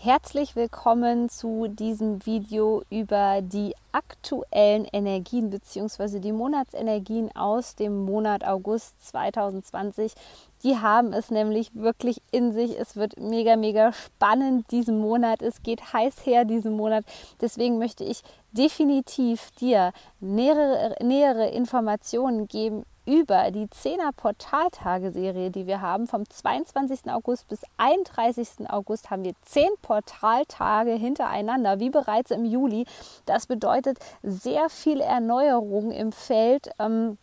Herzlich willkommen zu diesem Video über die aktuellen Energien bzw. die Monatsenergien aus dem Monat August 2020. Die haben es nämlich wirklich in sich. Es wird mega, mega spannend diesen Monat. Es geht heiß her diesen Monat. Deswegen möchte ich definitiv dir nähere, nähere Informationen geben über die 10er Portaltageserie, die wir haben. Vom 22. August bis 31. August haben wir 10 Portaltage hintereinander, wie bereits im Juli. Das bedeutet sehr viel Erneuerung im Feld. Ähm,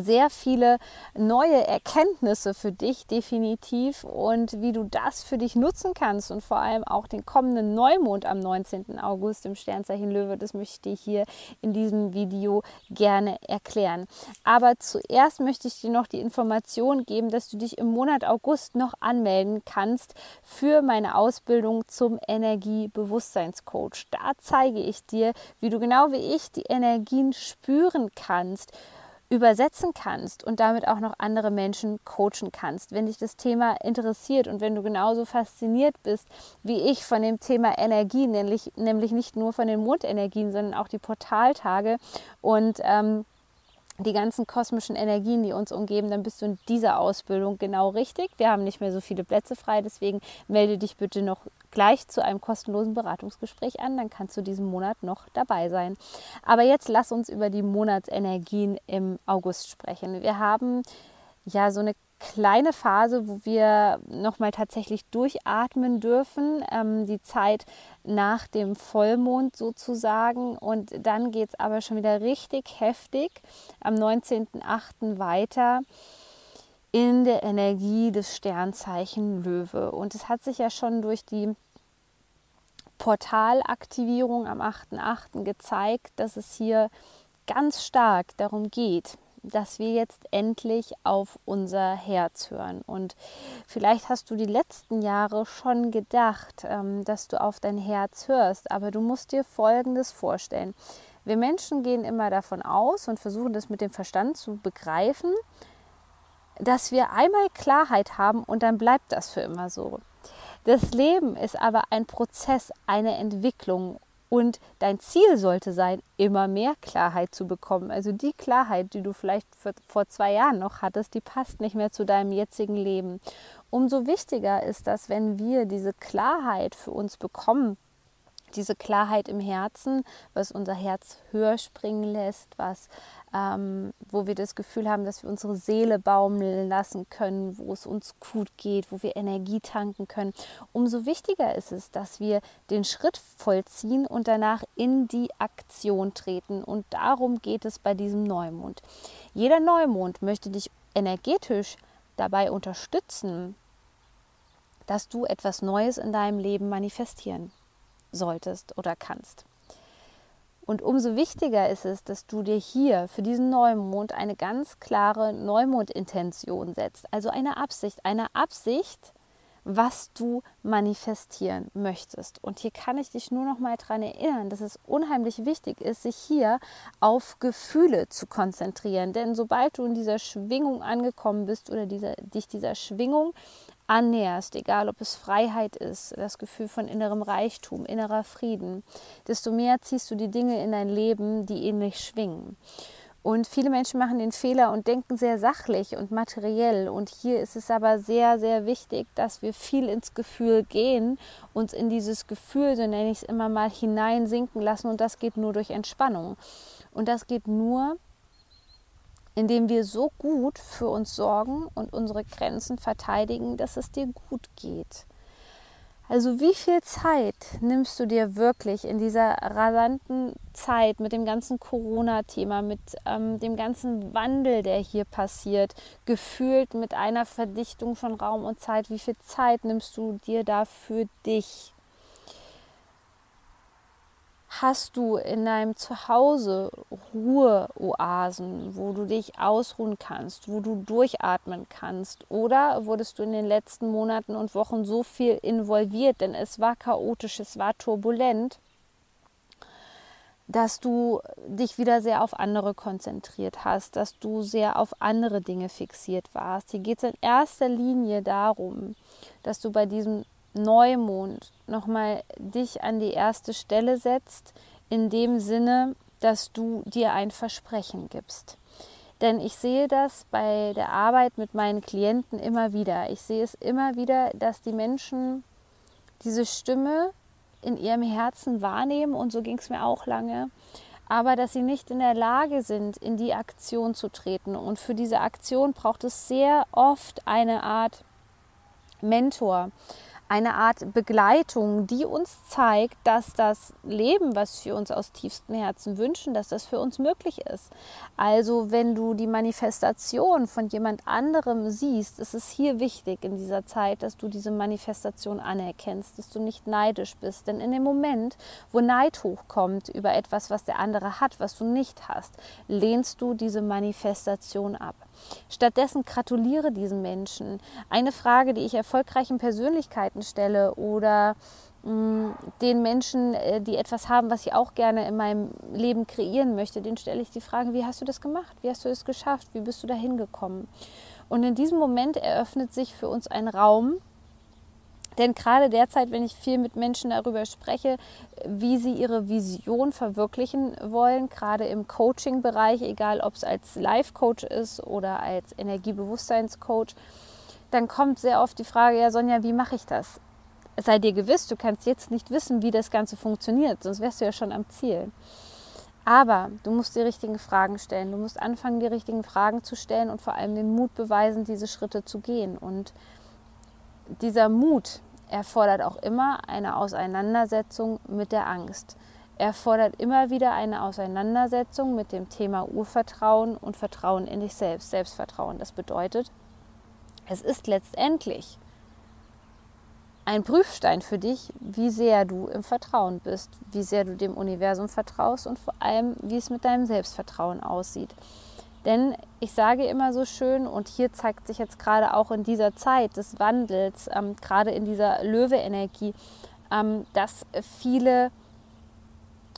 sehr viele neue Erkenntnisse für dich definitiv und wie du das für dich nutzen kannst und vor allem auch den kommenden Neumond am 19. August im Sternzeichen Löwe, das möchte ich dir in diesem Video gerne erklären. Aber zuerst möchte ich dir noch die Information geben, dass du dich im Monat August noch anmelden kannst für meine Ausbildung zum Energiebewusstseinscoach. Da zeige ich dir, wie du genau wie ich die Energien spüren kannst übersetzen kannst und damit auch noch andere Menschen coachen kannst. Wenn dich das Thema interessiert und wenn du genauso fasziniert bist wie ich von dem Thema Energie, nämlich, nämlich nicht nur von den Mondenergien, sondern auch die Portaltage und ähm, die ganzen kosmischen Energien, die uns umgeben, dann bist du in dieser Ausbildung genau richtig. Wir haben nicht mehr so viele Plätze frei, deswegen melde dich bitte noch gleich zu einem kostenlosen Beratungsgespräch an, dann kannst du diesen Monat noch dabei sein. Aber jetzt lass uns über die Monatsenergien im August sprechen. Wir haben ja so eine kleine Phase, wo wir nochmal tatsächlich durchatmen dürfen, ähm, die Zeit nach dem Vollmond sozusagen. Und dann geht es aber schon wieder richtig heftig am 19.08. weiter in der Energie des Sternzeichen Löwe. Und es hat sich ja schon durch die Portalaktivierung am 8.8. gezeigt, dass es hier ganz stark darum geht, dass wir jetzt endlich auf unser Herz hören. Und vielleicht hast du die letzten Jahre schon gedacht, ähm, dass du auf dein Herz hörst, aber du musst dir Folgendes vorstellen. Wir Menschen gehen immer davon aus und versuchen das mit dem Verstand zu begreifen, dass wir einmal Klarheit haben und dann bleibt das für immer so. Das Leben ist aber ein Prozess, eine Entwicklung und dein Ziel sollte sein, immer mehr Klarheit zu bekommen. Also die Klarheit, die du vielleicht vor zwei Jahren noch hattest, die passt nicht mehr zu deinem jetzigen Leben. Umso wichtiger ist das, wenn wir diese Klarheit für uns bekommen, diese Klarheit im Herzen, was unser Herz höher springen lässt, was ähm, wo wir das Gefühl haben, dass wir unsere Seele baumeln lassen können, wo es uns gut geht, wo wir Energie tanken können. Umso wichtiger ist es, dass wir den Schritt vollziehen und danach in die Aktion treten. Und darum geht es bei diesem Neumond. Jeder Neumond möchte dich energetisch dabei unterstützen, dass du etwas Neues in deinem Leben manifestieren solltest oder kannst. Und umso wichtiger ist es, dass du dir hier für diesen Neumond eine ganz klare Neumondintention setzt. Also eine Absicht, eine Absicht, was du manifestieren möchtest. Und hier kann ich dich nur noch mal daran erinnern, dass es unheimlich wichtig ist, sich hier auf Gefühle zu konzentrieren. Denn sobald du in dieser Schwingung angekommen bist oder dieser, dich dieser Schwingung annäherst, egal ob es Freiheit ist, das Gefühl von innerem Reichtum, innerer Frieden, desto mehr ziehst du die Dinge in dein Leben, die ähnlich schwingen. Und viele Menschen machen den Fehler und denken sehr sachlich und materiell. Und hier ist es aber sehr, sehr wichtig, dass wir viel ins Gefühl gehen, uns in dieses Gefühl, so nenne ich es immer mal, hineinsinken lassen. Und das geht nur durch Entspannung. Und das geht nur, indem wir so gut für uns sorgen und unsere Grenzen verteidigen, dass es dir gut geht. Also wie viel Zeit nimmst du dir wirklich in dieser rasanten Zeit mit dem ganzen Corona-Thema, mit ähm, dem ganzen Wandel, der hier passiert, gefühlt mit einer Verdichtung von Raum und Zeit, wie viel Zeit nimmst du dir da für dich? Hast du in deinem Zuhause Ruheoasen, wo du dich ausruhen kannst, wo du durchatmen kannst? Oder wurdest du in den letzten Monaten und Wochen so viel involviert, denn es war chaotisch, es war turbulent, dass du dich wieder sehr auf andere konzentriert hast, dass du sehr auf andere Dinge fixiert warst. Hier geht es in erster Linie darum, dass du bei diesem Neumond nochmal dich an die erste Stelle setzt, in dem Sinne, dass du dir ein Versprechen gibst. Denn ich sehe das bei der Arbeit mit meinen Klienten immer wieder. Ich sehe es immer wieder, dass die Menschen diese Stimme in ihrem Herzen wahrnehmen und so ging es mir auch lange, aber dass sie nicht in der Lage sind, in die Aktion zu treten. Und für diese Aktion braucht es sehr oft eine Art Mentor, eine Art Begleitung, die uns zeigt, dass das Leben, was wir uns aus tiefstem Herzen wünschen, dass das für uns möglich ist. Also wenn du die Manifestation von jemand anderem siehst, ist es hier wichtig in dieser Zeit, dass du diese Manifestation anerkennst, dass du nicht neidisch bist. Denn in dem Moment, wo Neid hochkommt über etwas, was der andere hat, was du nicht hast, lehnst du diese Manifestation ab. Stattdessen gratuliere diesen Menschen. Eine Frage, die ich erfolgreichen Persönlichkeiten stelle oder mh, mm, den Menschen, äh, die etwas haben, was ich auch gerne in meinem Leben kreieren möchte, den stelle ich die Frage, wie hast du das gemacht? Wie hast du es geschafft? Wie bist du da hingekommen? Und in diesem Moment eröffnet sich für uns ein Raum, denn gerade derzeit, wenn ich viel mit Menschen darüber spreche, wie sie ihre Vision verwirklichen wollen, gerade im Coaching-Bereich, egal ob es als Life-Coach ist oder als Energiebewusstseinscoach, dann kommt sehr oft die Frage, ja Sonja, wie mache ich das? Sei dir gewiss, du kannst jetzt nicht wissen, wie das Ganze funktioniert, sonst wärst du ja schon am Ziel. Aber du musst die richtigen Fragen stellen. Du musst anfangen, die richtigen Fragen zu stellen und vor allem den Mut beweisen, diese Schritte zu gehen. Und dieser Mut erfordert auch immer eine Auseinandersetzung mit der Angst. Er fordert immer wieder eine Auseinandersetzung mit dem Thema Urvertrauen und Vertrauen in dich selbst, Selbstvertrauen. Das bedeutet, es ist letztendlich ein Prüfstein für dich, wie sehr du im Vertrauen bist, wie sehr du dem Universum vertraust und vor allem, wie es mit deinem Selbstvertrauen aussieht. Denn ich sage immer so schön, und hier zeigt sich jetzt gerade auch in dieser Zeit des Wandels, ähm, gerade in dieser Löwe-Energie, ähm, dass viele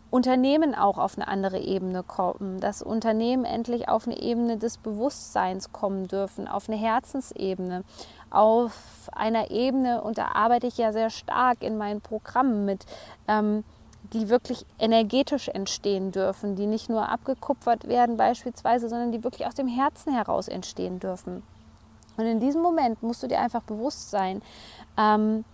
Unternehmen auch auf eine andere Ebene kommen, dass Unternehmen endlich auf eine Ebene des Bewusstseins kommen dürfen, auf eine Herzensebene, auf einer Ebene, und da arbeite ich ja sehr stark in meinen Programmen mit, ähm, die wirklich energetisch entstehen dürfen, die nicht nur abgekupfert werden beispielsweise, sondern die wirklich aus dem Herzen heraus entstehen dürfen. Und in diesem Moment musst du dir einfach bewusst sein, ähm,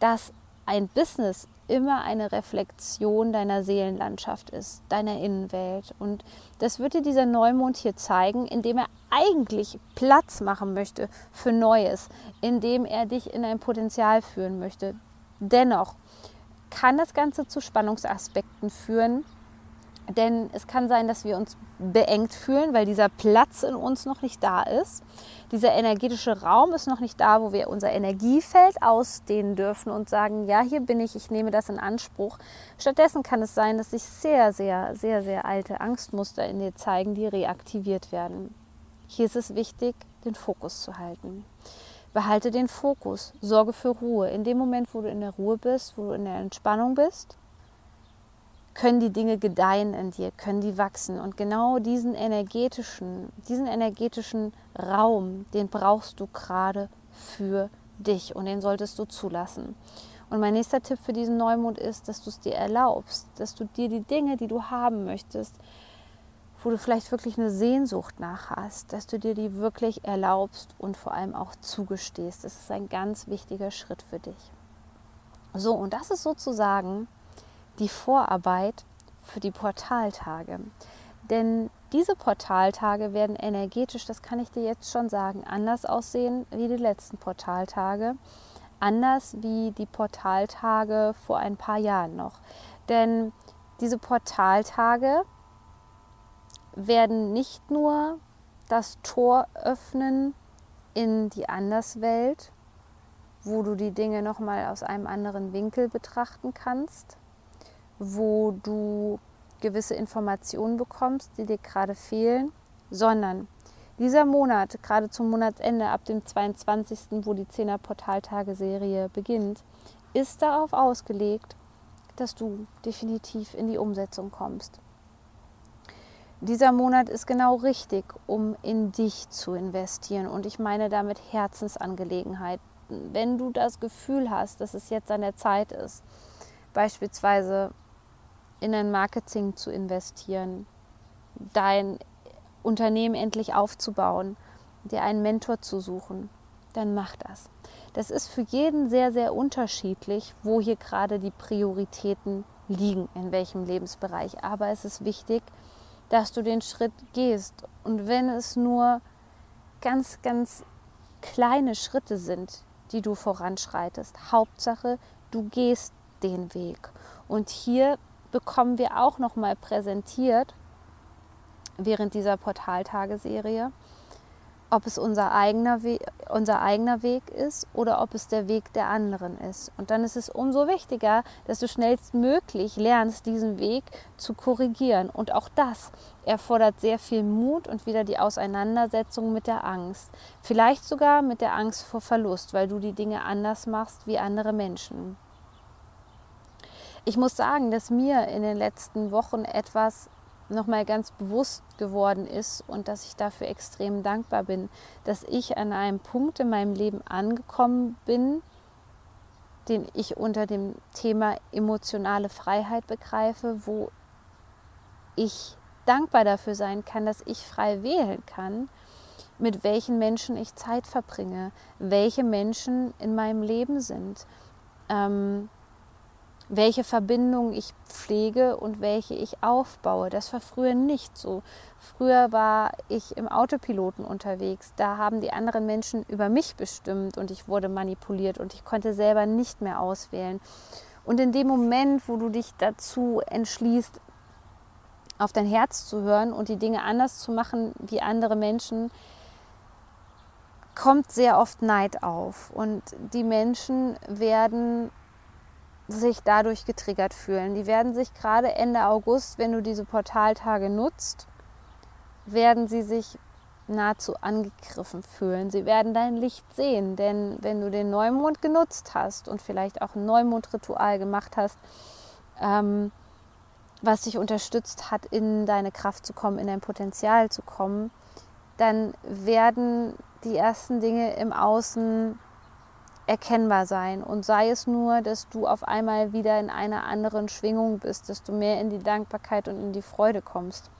dass ein Business immer eine Reflexion deiner Seelenlandschaft ist, deiner Innenwelt. Und das wird dir dieser Neumond hier zeigen, indem er eigentlich Platz machen möchte für Neues, indem er dich in ein Potenzial führen möchte. Dennoch kann das Ganze zu Spannungsaspekten führen. Denn es kann sein, dass wir uns beengt fühlen, weil dieser Platz in uns noch nicht da ist. Dieser energetische Raum ist noch nicht da, wo wir unser Energiefeld ausdehnen dürfen und sagen, ja, hier bin ich, ich nehme das in Anspruch. Stattdessen kann es sein, dass sich sehr, sehr, sehr, sehr alte Angstmuster in dir zeigen, die reaktiviert werden. Hier ist es wichtig, den Fokus zu halten. Behalte den Fokus, sorge für Ruhe. In dem Moment, wo du in der Ruhe bist, wo du in der Entspannung bist, können die Dinge gedeihen in dir, können die wachsen. Und genau diesen energetischen, diesen energetischen Raum, den brauchst du gerade für dich und den solltest du zulassen. Und mein nächster Tipp für diesen Neumond ist, dass du es dir erlaubst, dass du dir die Dinge, die du haben möchtest, wo du vielleicht wirklich eine Sehnsucht nach hast, dass du dir die wirklich erlaubst und vor allem auch zugestehst. Das ist ein ganz wichtiger Schritt für dich. So, und das ist sozusagen die Vorarbeit für die Portaltage. Denn diese Portaltage werden energetisch, das kann ich dir jetzt schon sagen, anders aussehen wie die letzten Portaltage. anders wie die Portaltage vor ein paar Jahren noch. Denn diese Portaltage werden nicht nur das Tor öffnen in die Anderswelt, wo du die Dinge nochmal aus einem anderen Winkel betrachten kannst, wo du gewisse Informationen bekommst, die dir gerade fehlen, sondern dieser Monat, gerade zum Monatsende ab dem 22., wo die 10er Portaltage-Serie beginnt, ist darauf ausgelegt, dass du definitiv in die Umsetzung kommst. Dieser Monat ist genau richtig, um in dich zu investieren und ich meine damit Herzensangelegenheiten. Wenn du das Gefühl hast, dass es jetzt an der Zeit ist, beispielsweise in ein Marketing zu investieren, dein Unternehmen endlich aufzubauen, dir einen Mentor zu suchen, dann mach das. Das ist für jeden sehr, sehr unterschiedlich, wo hier gerade die Prioritäten liegen, in welchem Lebensbereich. Aber es ist wichtig, dass du den Schritt gehst. Und wenn es nur ganz, ganz kleine Schritte sind, die du voranschreitest, Hauptsache, du gehst den Weg. Und hier bekommen wir auch noch mal präsentiert während dieser Portaltageserie, ob es unser eigener, Weg, unser eigener Weg ist oder ob es der Weg der anderen ist. Und dann ist es umso wichtiger, dass du schnellstmöglich lernst, diesen Weg zu korrigieren. Und auch das erfordert sehr viel Mut und wieder die Auseinandersetzung mit der Angst. Vielleicht sogar mit der Angst vor Verlust, weil du die Dinge anders machst wie andere Menschen. Ich muss sagen, dass mir in den letzten Wochen etwas nochmal ganz bewusst geworden ist und dass ich dafür extrem dankbar bin, dass ich an einem Punkt in meinem Leben angekommen bin, den ich unter dem Thema emotionale Freiheit begreife, wo ich dankbar dafür sein kann, dass ich frei wählen kann, mit welchen Menschen ich Zeit verbringe, welche Menschen in meinem Leben sind. Ähm, welche Verbindungen ich pflege und welche ich aufbaue. Das war früher nicht so. Früher war ich im Autopiloten unterwegs. Da haben die anderen Menschen über mich bestimmt und ich wurde manipuliert und ich konnte selber nicht mehr auswählen. Und in dem Moment, wo du dich dazu entschließt, auf dein Herz zu hören und die Dinge anders zu machen wie andere Menschen, kommt sehr oft Neid auf. Und die Menschen werden sich dadurch getriggert fühlen. Die werden sich gerade Ende August, wenn du diese Portaltage nutzt, werden sie sich nahezu angegriffen fühlen. Sie werden dein Licht sehen, denn wenn du den Neumond genutzt hast und vielleicht auch ein Neumondritual gemacht hast, ähm, was dich unterstützt hat, in deine Kraft zu kommen, in dein Potenzial zu kommen, dann werden die ersten Dinge im Außen erkennbar sein. Und sei es nur, dass du auf einmal wieder in einer anderen Schwingung bist, dass du mehr in die Dankbarkeit und in die Freude kommst.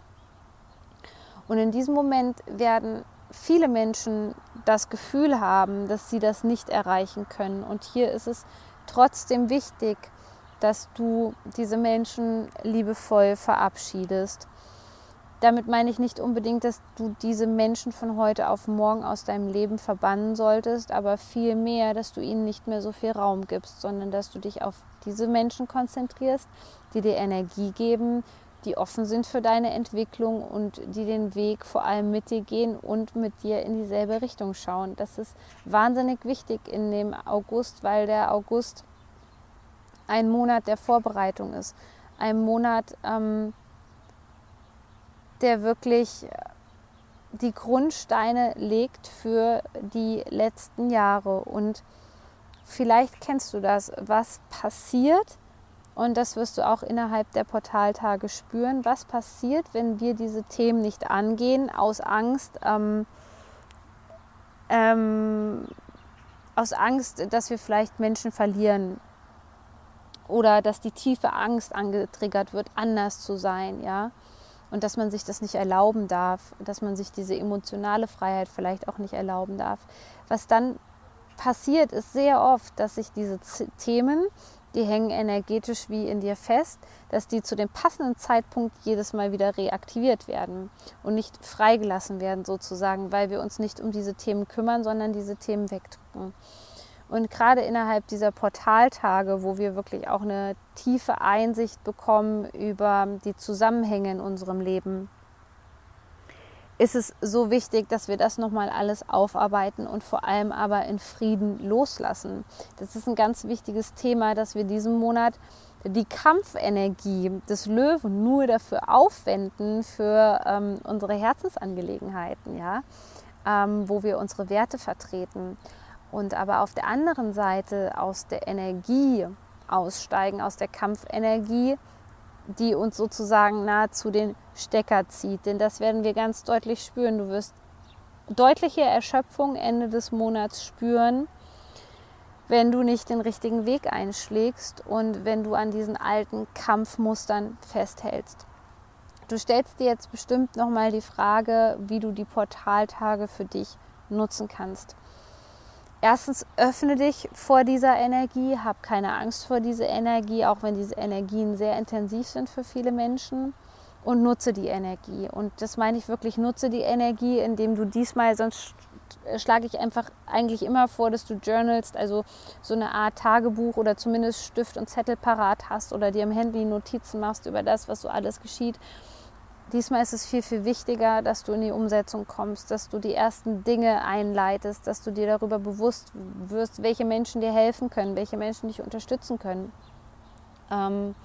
Und in diesem Moment werden viele Menschen das Gefühl haben, dass sie das nicht erreichen können. Und hier ist es trotzdem wichtig, dass du diese Menschen liebevoll verabschiedest damit meine ich nicht unbedingt, dass du diese Menschen von heute auf morgen aus deinem Leben verbannen solltest, aber vielmehr, dass du ihnen nicht mehr so viel Raum gibst, sondern dass du dich auf diese Menschen konzentrierst, die dir Energie geben, die offen sind für deine Entwicklung und die den Weg vor allem mit dir gehen und mit dir in dieselbe Richtung schauen. Das ist wahnsinnig wichtig in dem August, weil der August ein Monat der Vorbereitung ist. Ein Monat, ähm, der wirklich äh, die Grundsteine legt für die letzten Jahre. Und vielleicht kennst du das, was passiert, und das wirst du auch innerhalb der Portaltage spüren, was passiert, wenn wir diese Themen nicht angehen, aus Angst, ähm, ähm, aus Angst, dass wir vielleicht Menschen verlieren oder dass die tiefe Angst angetriggert wird, anders zu sein, ja und dass man sich das nicht erlauben darf, dass man sich diese emotionale Freiheit vielleicht auch nicht erlauben darf. Was dann passiert, ist sehr oft, dass sich diese Themen, die hängen energetisch wie in dir fest, dass die zu dem passenden Zeitpunkt jedes Mal wieder reaktiviert werden und nicht freigelassen werden sozusagen, weil wir uns nicht um diese Themen kümmern, sondern diese Themen wegdrücken. Und gerade innerhalb dieser Portaltage, wo wir wirklich auch eine tiefe Einsicht bekommen über die Zusammenhänge in unserem Leben, ist es so wichtig, dass wir das nochmal alles aufarbeiten und vor allem aber in Frieden loslassen. Das ist ein ganz wichtiges Thema, dass wir diesen Monat die Kampfenergie des Löwen nur dafür aufwenden, für ähm, unsere Herzensangelegenheiten, ja, ähm, wo wir unsere Werte vertreten. Und aber auf der anderen Seite aus der Energie aussteigen, aus der Kampfenergie, die uns sozusagen nahezu den Stecker zieht. Denn das werden wir ganz deutlich spüren. Du wirst deutliche Erschöpfung Ende des Monats spüren, wenn du nicht den richtigen Weg einschlägst und wenn du an diesen alten Kampfmustern festhältst. Du stellst dir jetzt bestimmt nochmal die Frage, wie du die Portaltage für dich nutzen kannst. Erstens öffne dich vor dieser Energie, hab keine Angst vor dieser Energie, auch wenn diese Energien sehr intensiv sind für viele Menschen und nutze die Energie. Und das meine ich wirklich, nutze die Energie, indem du diesmal, sonst schlage ich einfach eigentlich immer vor, dass du journalst, also so eine Art Tagebuch oder zumindest Stift und Zettel parat hast oder dir im Handy Notizen machst über das, was so alles geschieht. Diesmal ist es viel, viel wichtiger, dass du in die Umsetzung kommst, dass du die ersten Dinge einleitest, dass du dir darüber bewusst wirst, welche Menschen dir helfen können, welche Menschen dich unterstützen können. Ähm,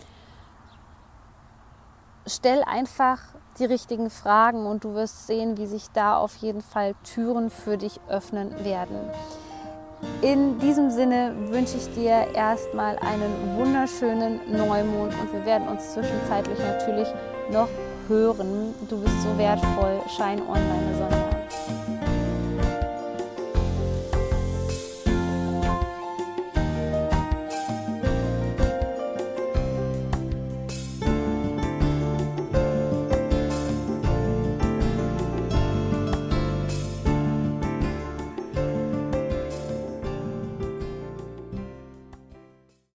stell einfach die richtigen Fragen und du wirst sehen, wie sich da auf jeden Fall Türen für dich öffnen werden. In diesem Sinne wünsche ich dir erstmal einen wunderschönen Neumond und wir werden uns zwischenzeitlich natürlich noch hören. Du bist so wertvoll. Schein online, Sonne.